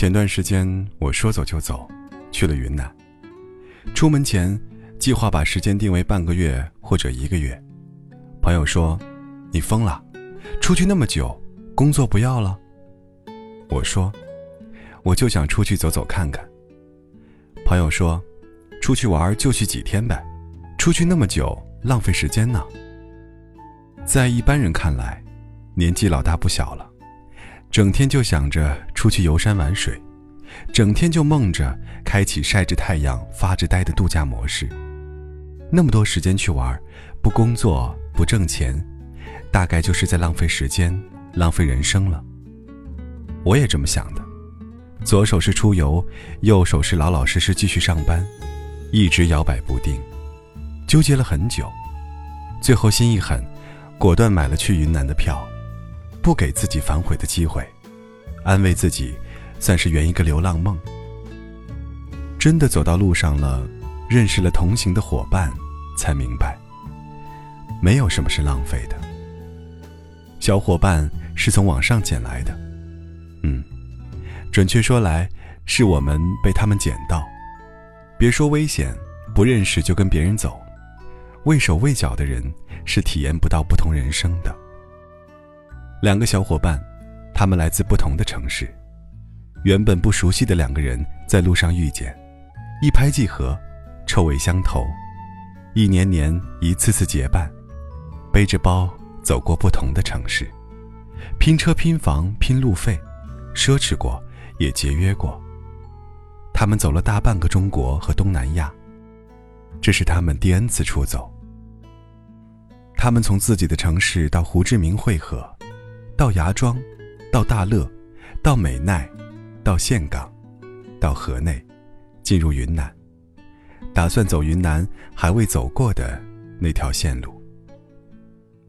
前段时间我说走就走，去了云南。出门前计划把时间定为半个月或者一个月。朋友说：“你疯了，出去那么久，工作不要了？”我说：“我就想出去走走看看。”朋友说：“出去玩就去几天呗，出去那么久浪费时间呢。”在一般人看来，年纪老大不小了。整天就想着出去游山玩水，整天就梦着开启晒着太阳发着呆的度假模式。那么多时间去玩，不工作不挣钱，大概就是在浪费时间、浪费人生了。我也这么想的，左手是出游，右手是老老实实继续上班，一直摇摆不定，纠结了很久，最后心一狠，果断买了去云南的票。不给自己反悔的机会，安慰自己，算是圆一个流浪梦。真的走到路上了，认识了同行的伙伴，才明白，没有什么是浪费的。小伙伴是从网上捡来的，嗯，准确说来，是我们被他们捡到。别说危险，不认识就跟别人走，畏手畏脚的人是体验不到不同人生的。两个小伙伴，他们来自不同的城市，原本不熟悉的两个人在路上遇见，一拍即合，臭味相投，一年年一次次结伴，背着包走过不同的城市，拼车拼房拼路费，奢侈过也节约过。他们走了大半个中国和东南亚，这是他们第 N 次出走。他们从自己的城市到胡志明汇合。到芽庄，到大乐，到美奈，到岘港，到河内，进入云南，打算走云南还未走过的那条线路。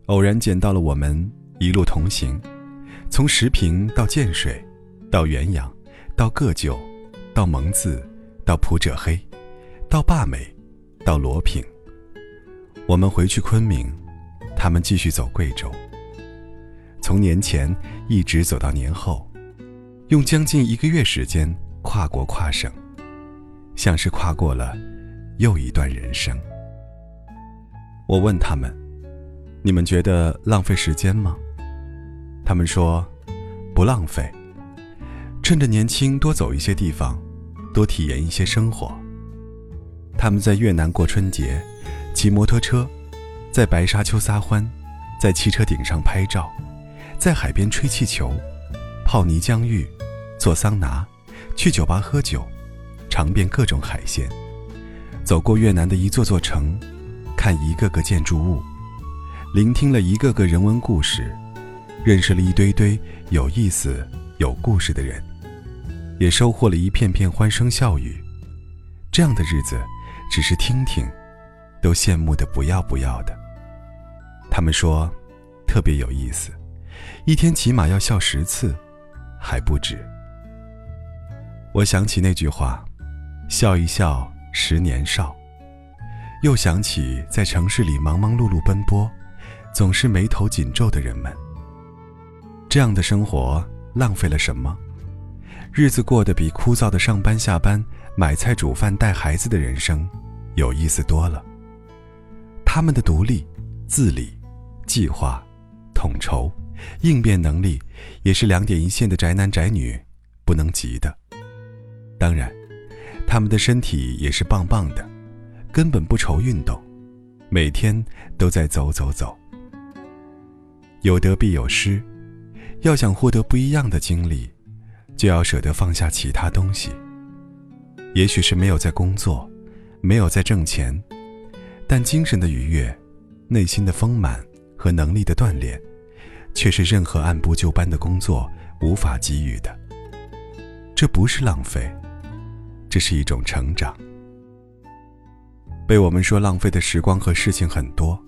偶然捡到了我们，一路同行，从石屏到建水，到元阳，到个旧，到蒙自，到普者黑，到坝美，到罗平。我们回去昆明，他们继续走贵州。从年前一直走到年后，用将近一个月时间跨国跨省，像是跨过了又一段人生。我问他们：“你们觉得浪费时间吗？”他们说：“不浪费，趁着年轻多走一些地方，多体验一些生活。”他们在越南过春节，骑摩托车，在白沙丘撒欢，在汽车顶上拍照。在海边吹气球，泡泥浆浴，做桑拿，去酒吧喝酒，尝遍各种海鲜，走过越南的一座座城，看一个个建筑物，聆听了一个个人文故事，认识了一堆堆有意思、有故事的人，也收获了一片片欢声笑语。这样的日子，只是听听，都羡慕的不要不要的。他们说，特别有意思。一天起码要笑十次，还不止。我想起那句话：“笑一笑，十年少。”又想起在城市里忙忙碌碌奔波，总是眉头紧皱的人们。这样的生活浪费了什么？日子过得比枯燥的上班下班、买菜煮饭带孩子的人生有意思多了。他们的独立、自理、计划、统筹。应变能力也是两点一线的宅男宅女不能及的。当然，他们的身体也是棒棒的，根本不愁运动，每天都在走走走。有得必有失，要想获得不一样的经历，就要舍得放下其他东西。也许是没有在工作，没有在挣钱，但精神的愉悦、内心的丰满和能力的锻炼。却是任何按部就班的工作无法给予的。这不是浪费，这是一种成长。被我们说浪费的时光和事情很多，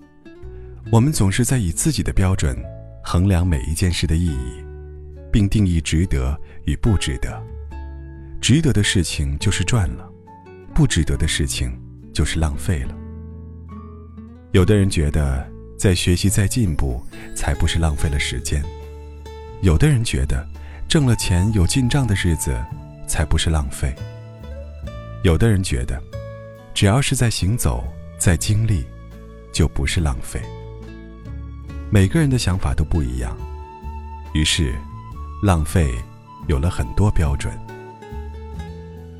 我们总是在以自己的标准衡量每一件事的意义，并定义值得与不值得。值得的事情就是赚了，不值得的事情就是浪费了。有的人觉得。在学习，在进步，才不是浪费了时间。有的人觉得，挣了钱有进账的日子，才不是浪费。有的人觉得，只要是在行走，在经历，就不是浪费。每个人的想法都不一样，于是，浪费有了很多标准。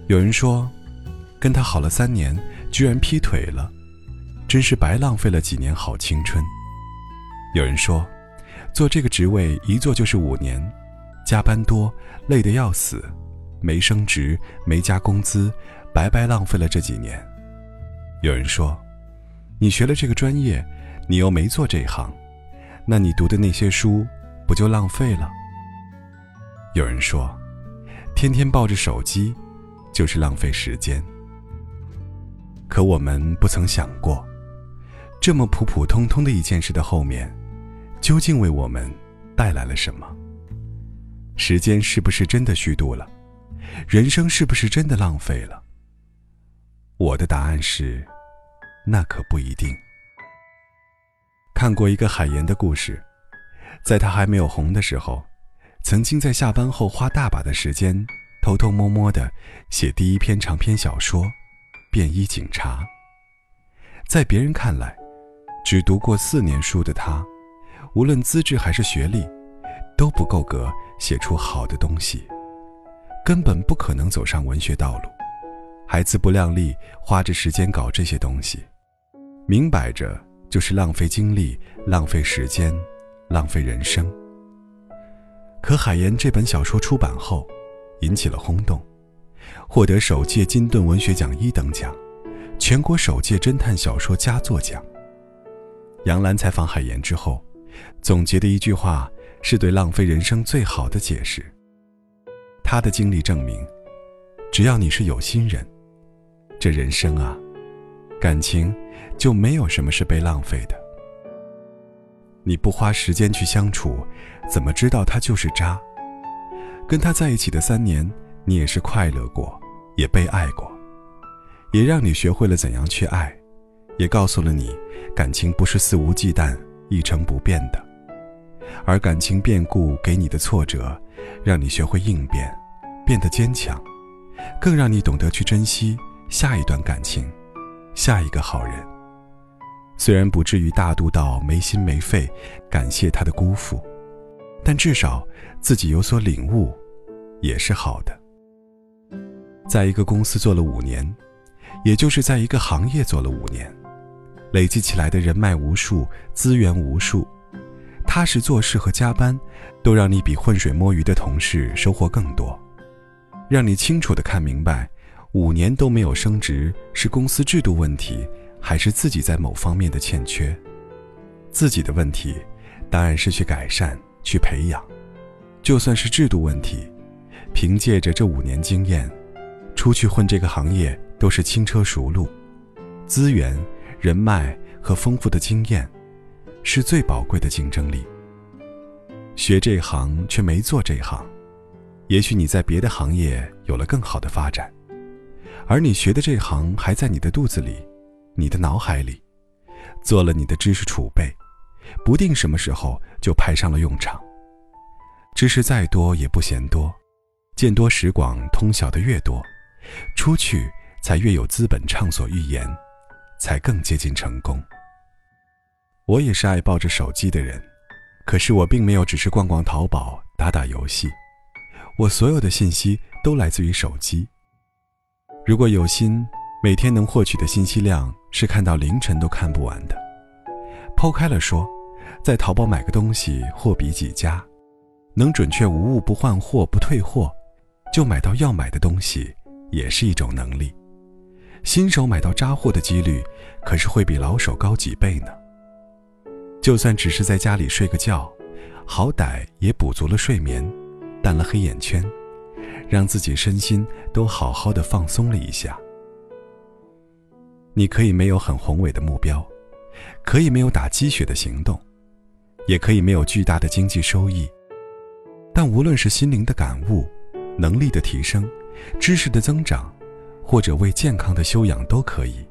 有人说，跟他好了三年，居然劈腿了，真是白浪费了几年好青春。有人说，做这个职位一做就是五年，加班多，累得要死，没升职，没加工资，白白浪费了这几年。有人说，你学了这个专业，你又没做这一行，那你读的那些书不就浪费了？有人说，天天抱着手机。就是浪费时间。可我们不曾想过，这么普普通通的一件事的后面，究竟为我们带来了什么？时间是不是真的虚度了？人生是不是真的浪费了？我的答案是，那可不一定。看过一个海岩的故事，在他还没有红的时候，曾经在下班后花大把的时间。偷偷摸摸的写第一篇长篇小说《便衣警察》。在别人看来，只读过四年书的他，无论资质还是学历，都不够格写出好的东西，根本不可能走上文学道路，还自不量力花着时间搞这些东西，明摆着就是浪费精力、浪费时间、浪费人生。可海岩这本小说出版后，引起了轰动，获得首届金盾文学奖一等奖，全国首届侦探小说佳作奖。杨澜采访海岩之后，总结的一句话是对浪费人生最好的解释。他的经历证明，只要你是有心人，这人生啊，感情就没有什么是被浪费的。你不花时间去相处，怎么知道他就是渣？跟他在一起的三年，你也是快乐过，也被爱过，也让你学会了怎样去爱，也告诉了你，感情不是肆无忌惮、一成不变的，而感情变故给你的挫折，让你学会应变，变得坚强，更让你懂得去珍惜下一段感情，下一个好人。虽然不至于大度到没心没肺感谢他的辜负。但至少自己有所领悟，也是好的。在一个公司做了五年，也就是在一个行业做了五年，累积起来的人脉无数，资源无数，踏实做事和加班，都让你比浑水摸鱼的同事收获更多，让你清楚的看明白，五年都没有升职是公司制度问题，还是自己在某方面的欠缺。自己的问题，当然是去改善。去培养，就算是制度问题，凭借着这五年经验，出去混这个行业都是轻车熟路。资源、人脉和丰富的经验，是最宝贵的竞争力。学这行却没做这行，也许你在别的行业有了更好的发展，而你学的这行还在你的肚子里，你的脑海里，做了你的知识储备。不定什么时候就派上了用场。知识再多也不嫌多，见多识广，通晓的越多，出去才越有资本畅所欲言，才更接近成功。我也是爱抱着手机的人，可是我并没有只是逛逛淘宝、打打游戏，我所有的信息都来自于手机。如果有心，每天能获取的信息量是看到凌晨都看不完的。抛开了说。在淘宝买个东西，货比几家，能准确无误不换货不退货，就买到要买的东西，也是一种能力。新手买到渣货的几率，可是会比老手高几倍呢。就算只是在家里睡个觉，好歹也补足了睡眠，淡了黑眼圈，让自己身心都好好的放松了一下。你可以没有很宏伟的目标，可以没有打鸡血的行动。也可以没有巨大的经济收益，但无论是心灵的感悟、能力的提升、知识的增长，或者为健康的修养都可以。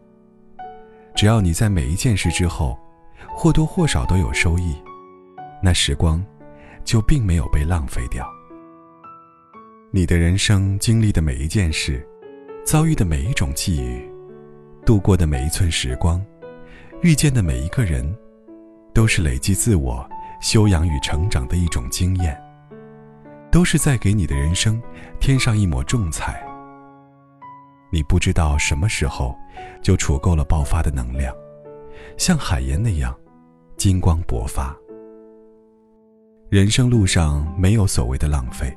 只要你在每一件事之后，或多或少都有收益，那时光就并没有被浪费掉。你的人生经历的每一件事，遭遇的每一种际遇，度过的每一寸时光，遇见的每一个人，都是累积自我修养与成长的一种经验，都是在给你的人生添上一抹重彩。你不知道什么时候就储够了爆发的能量，像海盐那样金光勃发。人生路上没有所谓的浪费，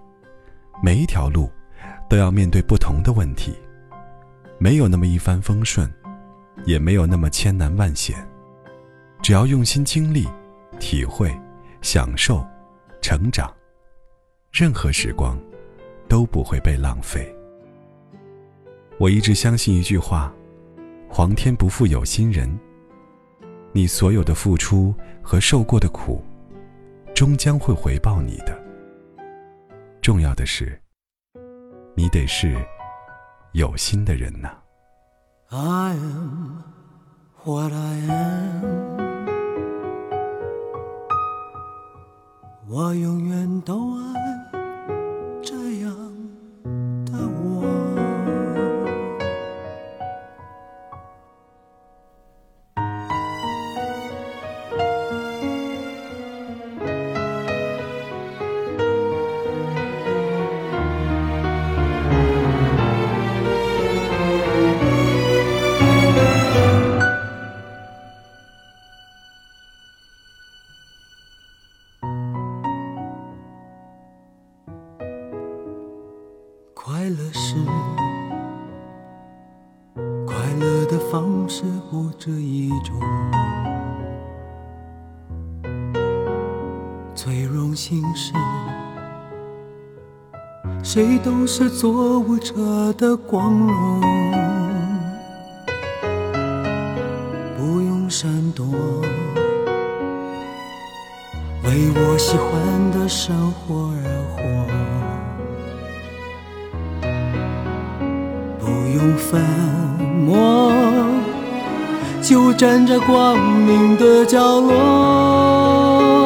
每一条路都要面对不同的问题，没有那么一帆风顺，也没有那么千难万险。只要用心经历、体会、享受、成长，任何时光都不会被浪费。我一直相信一句话：“皇天不负有心人。”你所有的付出和受过的苦，终将会回报你的。重要的是，你得是有心的人呐。我永远都爱。最荣幸是谁都是做舞者的光荣，不用闪躲，为我喜欢的生活而活。不用粉墨，就站在光明的角落。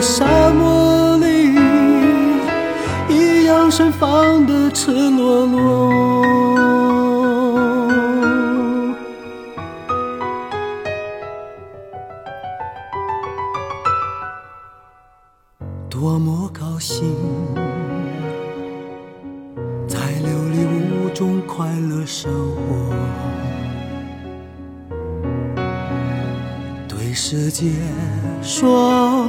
沙漠里，一样盛放的赤裸裸。多么高兴！在琉璃屋中快乐生活，对世界说，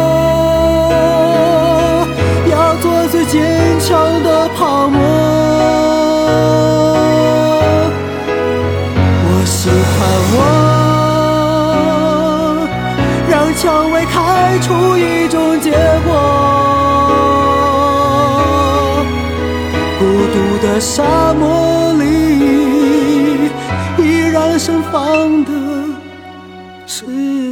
蔷薇开出一种结果。孤独的沙漠里，依然盛放的是。